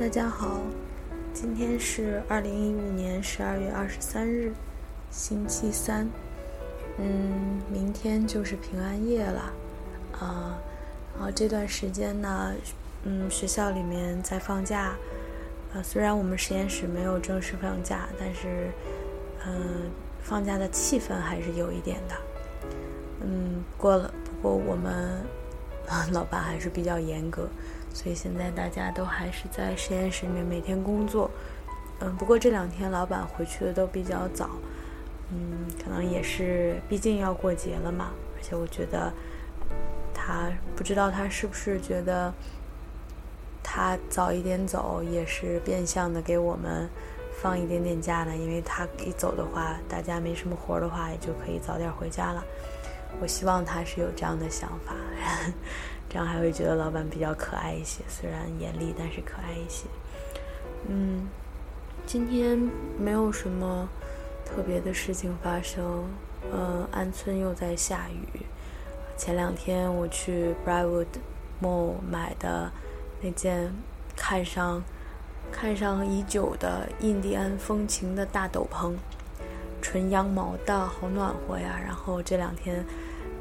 大家好，今天是二零一五年十二月二十三日，星期三。嗯，明天就是平安夜了，啊，然后这段时间呢，嗯，学校里面在放假，呃，虽然我们实验室没有正式放假，但是，嗯，放假的气氛还是有一点的。嗯，过了，不过我们老板还是比较严格。所以现在大家都还是在实验室里面每天工作，嗯，不过这两天老板回去的都比较早，嗯，可能也是毕竟要过节了嘛，而且我觉得他不知道他是不是觉得他早一点走也是变相的给我们放一点点假呢，因为他一走的话，大家没什么活的话，也就可以早点回家了。我希望他是有这样的想法。这样还会觉得老板比较可爱一些，虽然严厉，但是可爱一些。嗯，今天没有什么特别的事情发生。呃，安村又在下雨。前两天我去 Briarwood Mall 买的那件看上看上已久的印第安风情的大斗篷，纯羊毛的，好暖和呀。然后这两天。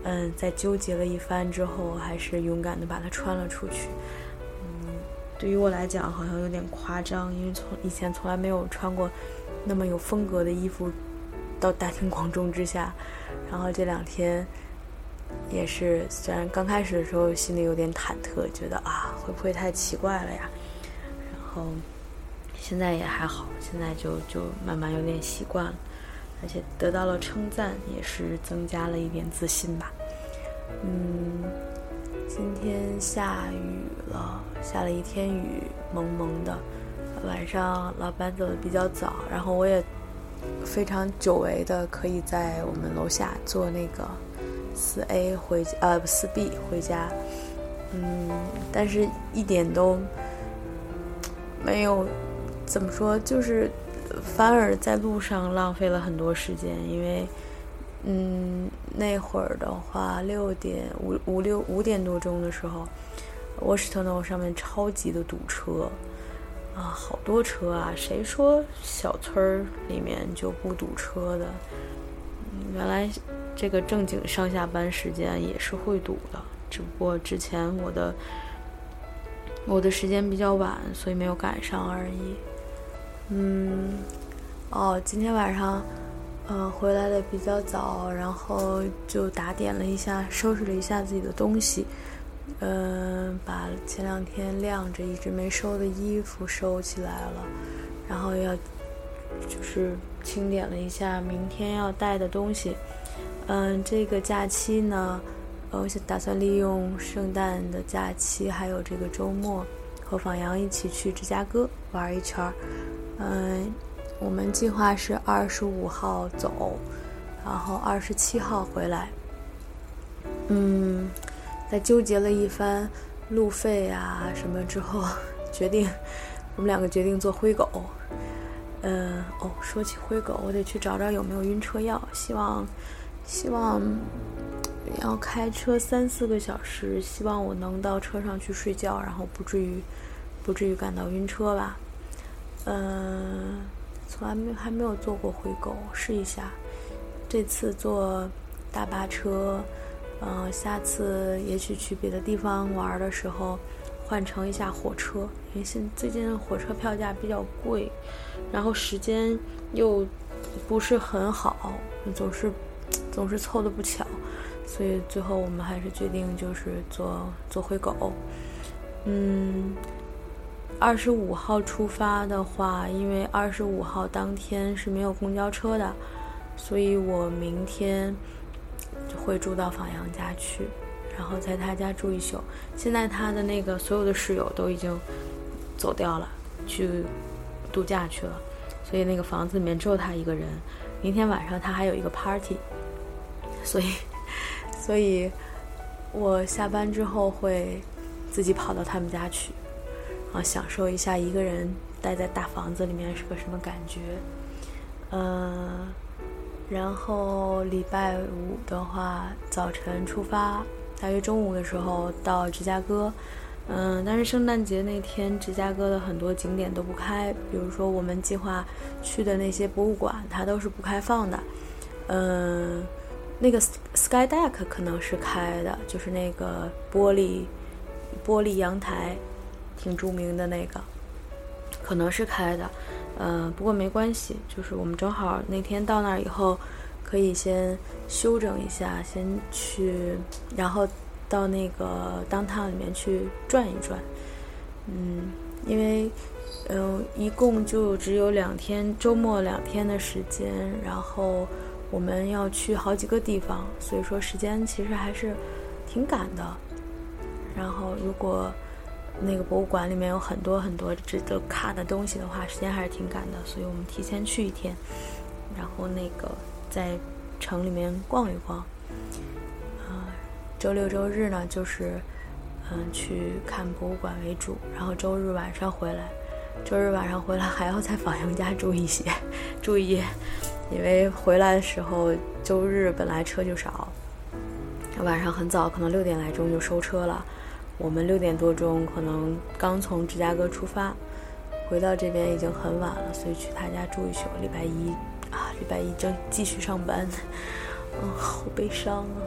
嗯，在纠结了一番之后，还是勇敢的把它穿了出去。嗯，对于我来讲，好像有点夸张，因为从以前从来没有穿过那么有风格的衣服到大庭广众之下。然后这两天也是，虽然刚开始的时候心里有点忐忑，觉得啊会不会太奇怪了呀？然后现在也还好，现在就就慢慢有点习惯了。而且得到了称赞，也是增加了一点自信吧。嗯，今天下雨了，下了一天雨，蒙蒙的。晚上老板走的比较早，然后我也非常久违的可以在我们楼下坐那个四 A 回呃不四 B 回家。嗯，但是一点都没有怎么说，就是。反而在路上浪费了很多时间，因为，嗯，那会儿的话，六点五五六五点多钟的时候，沃什特诺上面超级的堵车，啊，好多车啊！谁说小村儿里面就不堵车的？原来这个正经上下班时间也是会堵的，只不过之前我的我的时间比较晚，所以没有赶上而已。嗯，哦，今天晚上，嗯，回来的比较早，然后就打点了一下，收拾了一下自己的东西，嗯，把前两天晾着一直没收的衣服收起来了，然后要就是清点了一下明天要带的东西，嗯，这个假期呢，我打算利用圣诞的假期还有这个周末，和访阳一起去芝加哥玩一圈儿。嗯，我们计划是二十五号走，然后二十七号回来。嗯，在纠结了一番路费啊什么之后，决定我们两个决定坐灰狗。嗯，哦，说起灰狗，我得去找找有没有晕车药。希望，希望要开车三四个小时，希望我能到车上去睡觉，然后不至于不至于感到晕车吧。嗯，从来没还没有坐过回狗，试一下。这次坐大巴车，嗯，下次也许去别的地方玩的时候，换乘一下火车。因为现最近火车票价比较贵，然后时间又不是很好，总是总是凑的不巧，所以最后我们还是决定就是坐坐回狗。嗯。二十五号出发的话，因为二十五号当天是没有公交车的，所以我明天就会住到访阳家去，然后在他家住一宿。现在他的那个所有的室友都已经走掉了，去度假去了，所以那个房子里面只有他一个人。明天晚上他还有一个 party，所以，所以我下班之后会自己跑到他们家去。啊，享受一下一个人待在大房子里面是个什么感觉？嗯，然后礼拜五的话，早晨出发，大约中午的时候到芝加哥，嗯，但是圣诞节那天，芝加哥的很多景点都不开，比如说我们计划去的那些博物馆，它都是不开放的。嗯，那个 Sky Deck 可能是开的，就是那个玻璃玻璃阳台，挺著名的那个，可能是开的。嗯，不过没关系，就是我们正好那天到那儿以后，可以先休整一下，先去，然后。到那个当趟里面去转一转，嗯，因为，嗯，一共就只有两天，周末两天的时间，然后我们要去好几个地方，所以说时间其实还是挺赶的。然后如果那个博物馆里面有很多很多值得看的东西的话，时间还是挺赶的，所以我们提前去一天，然后那个在城里面逛一逛。啊周六周日呢，就是嗯去看博物馆为主，然后周日晚上回来，周日晚上回来还要在访阳家住一些，住一夜，因为回来的时候周日本来车就少，晚上很早，可能六点来钟就收车了，我们六点多钟可能刚从芝加哥出发，回到这边已经很晚了，所以去他家住一宿，礼拜一啊，礼拜一就继续上班，嗯，好悲伤啊，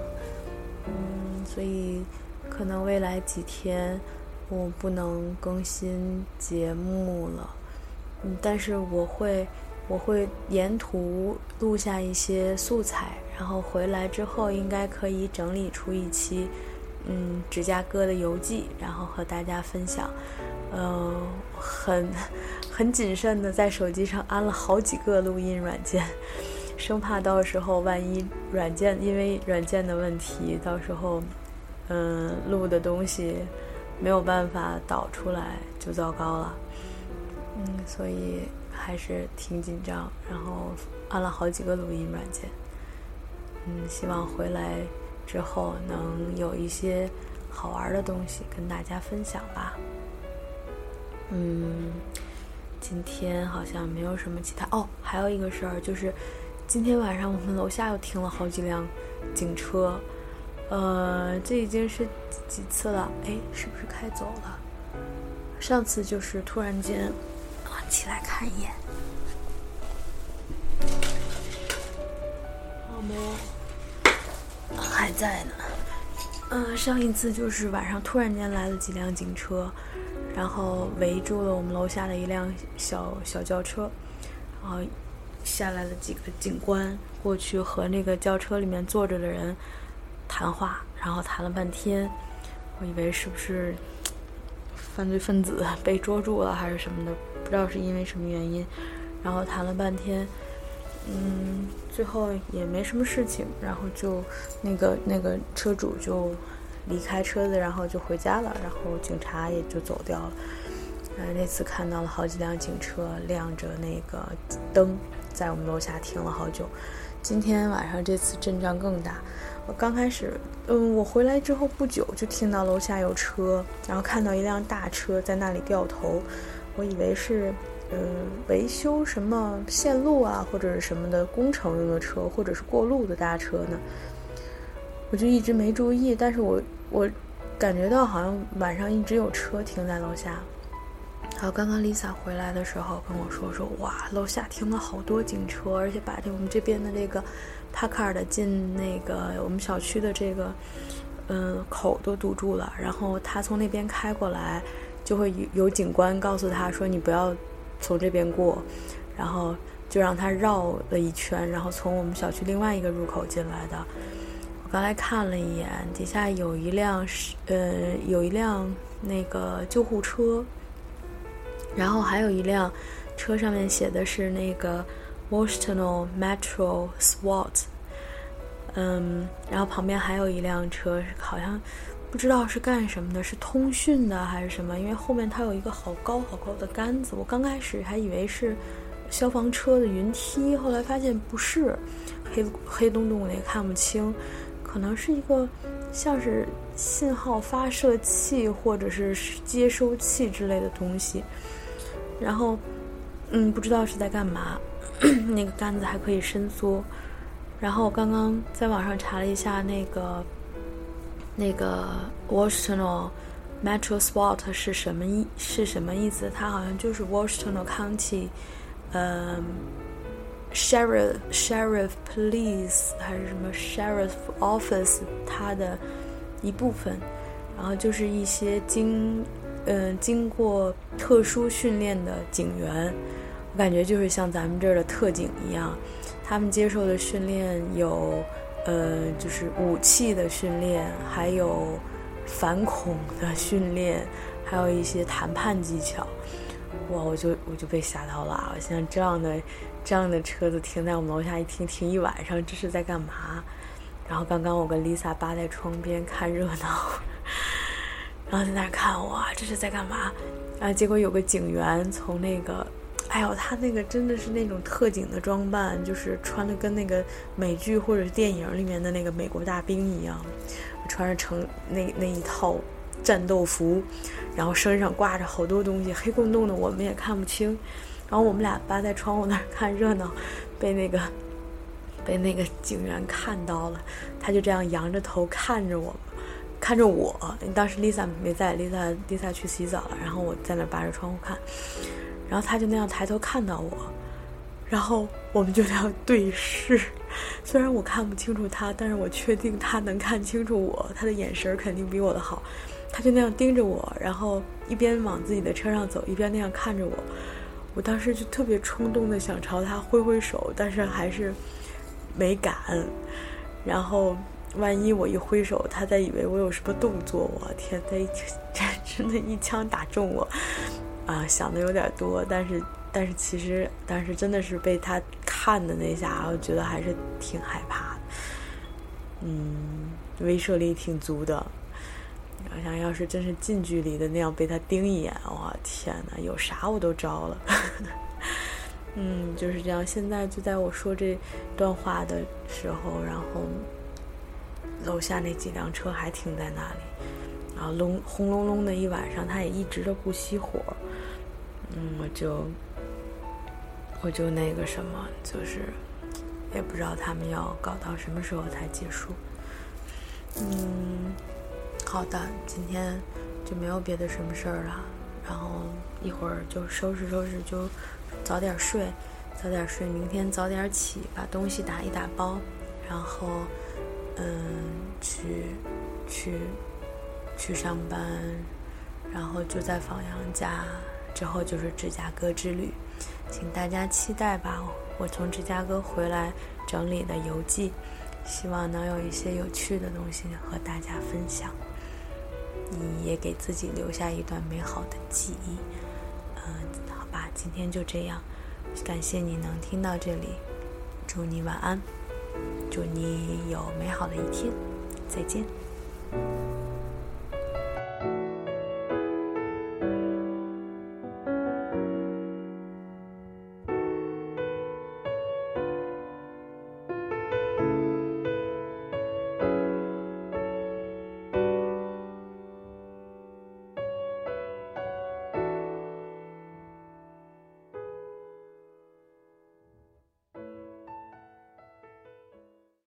嗯。所以，可能未来几天我不能更新节目了，嗯，但是我会，我会沿途录下一些素材，然后回来之后应该可以整理出一期，嗯，芝加哥的游记，然后和大家分享。嗯，很，很谨慎的在手机上安了好几个录音软件，生怕到时候万一软件因为软件的问题，到时候。嗯，录的东西没有办法导出来就糟糕了。嗯，所以还是挺紧张，然后安了好几个录音软件。嗯，希望回来之后能有一些好玩的东西跟大家分享吧。嗯，今天好像没有什么其他哦，还有一个事儿就是，今天晚上我们楼下又停了好几辆警车。呃，这已经是几次了？哎，是不是开走了？上次就是突然间啊，起来看一眼，在呢。嗯，上一次就是晚上突然间来了几辆警车，然后围住了我们楼下的一辆小小轿车，然后下来了几个警官过去和那个轿车里面坐着的人。谈话，然后谈了半天，我以为是不是犯罪分子 被捉住了还是什么的，不知道是因为什么原因。然后谈了半天，嗯，最后也没什么事情，然后就那个那个车主就离开车子，然后就回家了，然后警察也就走掉了。呃，那次看到了好几辆警车亮着那个灯，在我们楼下停了好久。今天晚上这次阵仗更大。我刚开始，嗯，我回来之后不久就听到楼下有车，然后看到一辆大车在那里掉头，我以为是，嗯，维修什么线路啊或者是什么的工程用的车，或者是过路的大车呢，我就一直没注意，但是我我感觉到好像晚上一直有车停在楼下。然后刚刚 Lisa 回来的时候跟我说说，哇，楼下停了好多警车，而且把这我们这边的那个帕卡尔的进那个我们小区的这个嗯口都堵住了。然后他从那边开过来，就会有有警官告诉他说你不要从这边过，然后就让他绕了一圈，然后从我们小区另外一个入口进来的。我刚才看了一眼，底下有一辆是呃有一辆那个救护车。然后还有一辆车，上面写的是那个 Washington Metro SWAT，嗯，然后旁边还有一辆车，好像不知道是干什么的，是通讯的还是什么？因为后面它有一个好高好高的杆子，我刚开始还以为是消防车的云梯，后来发现不是，黑黑洞洞的也看不清，可能是一个像是信号发射器或者是接收器之类的东西。然后，嗯，不知道是在干嘛。那个杆子还可以伸缩。然后我刚刚在网上查了一下，那个那个 Washington Metro SWAT 是什么意是什么意思？它好像就是 Washington County，嗯，Sheriff Sheriff Police 还是什么 Sheriff Office 它的一部分，然后就是一些经嗯经过特殊训练的警员，我感觉就是像咱们这儿的特警一样，他们接受的训练有呃就是武器的训练，还有。反恐的训练，还有一些谈判技巧，哇！我就我就被吓到了。像这样的这样的车子停在我们楼下一停停一晚上，这是在干嘛？然后刚刚我跟 Lisa 扒在窗边看热闹，然后在那看，哇，这是在干嘛？啊！结果有个警员从那个，哎呦，他那个真的是那种特警的装扮，就是穿的跟那个美剧或者是电影里面的那个美国大兵一样。穿着成那那一套战斗服，然后身上挂着好多东西，黑洞洞的，我们也看不清。然后我们俩扒在窗户那儿看热闹，被那个被那个警员看到了，他就这样仰着头看着我，看着我。当时 Lisa 没在，Lisa Lisa 去洗澡了，然后我在那扒着窗户看，然后他就那样抬头看到我，然后我们就那样对视。虽然我看不清楚他，但是我确定他能看清楚我。他的眼神肯定比我的好。他就那样盯着我，然后一边往自己的车上走，一边那样看着我。我当时就特别冲动的想朝他挥挥手，但是还是没敢。然后万一我一挥手，他再以为我有什么动作，我天，他一 真的一枪打中我啊！想的有点多，但是。但是其实，但是真的是被他看的那下，我觉得还是挺害怕的。嗯，威慑力挺足的。我想要是真是近距离的那样被他盯一眼，我天哪，有啥我都招了。嗯，就是这样。现在就在我说这段话的时候，然后楼下那几辆车还停在那里，然后隆轰隆隆的一晚上，他也一直都不熄火。嗯，我就。我就那个什么，就是也不知道他们要搞到什么时候才结束。嗯，好的，今天就没有别的什么事儿了，然后一会儿就收拾收拾，就早点睡，早点睡，明天早点起，把东西打一打包，然后嗯，去去去上班，然后就在放羊家，之后就是芝加哥之旅。请大家期待吧，我从芝加哥回来整理的游记，希望能有一些有趣的东西和大家分享，你也给自己留下一段美好的记忆。嗯，好吧，今天就这样，感谢你能听到这里，祝你晚安，祝你有美好的一天，再见。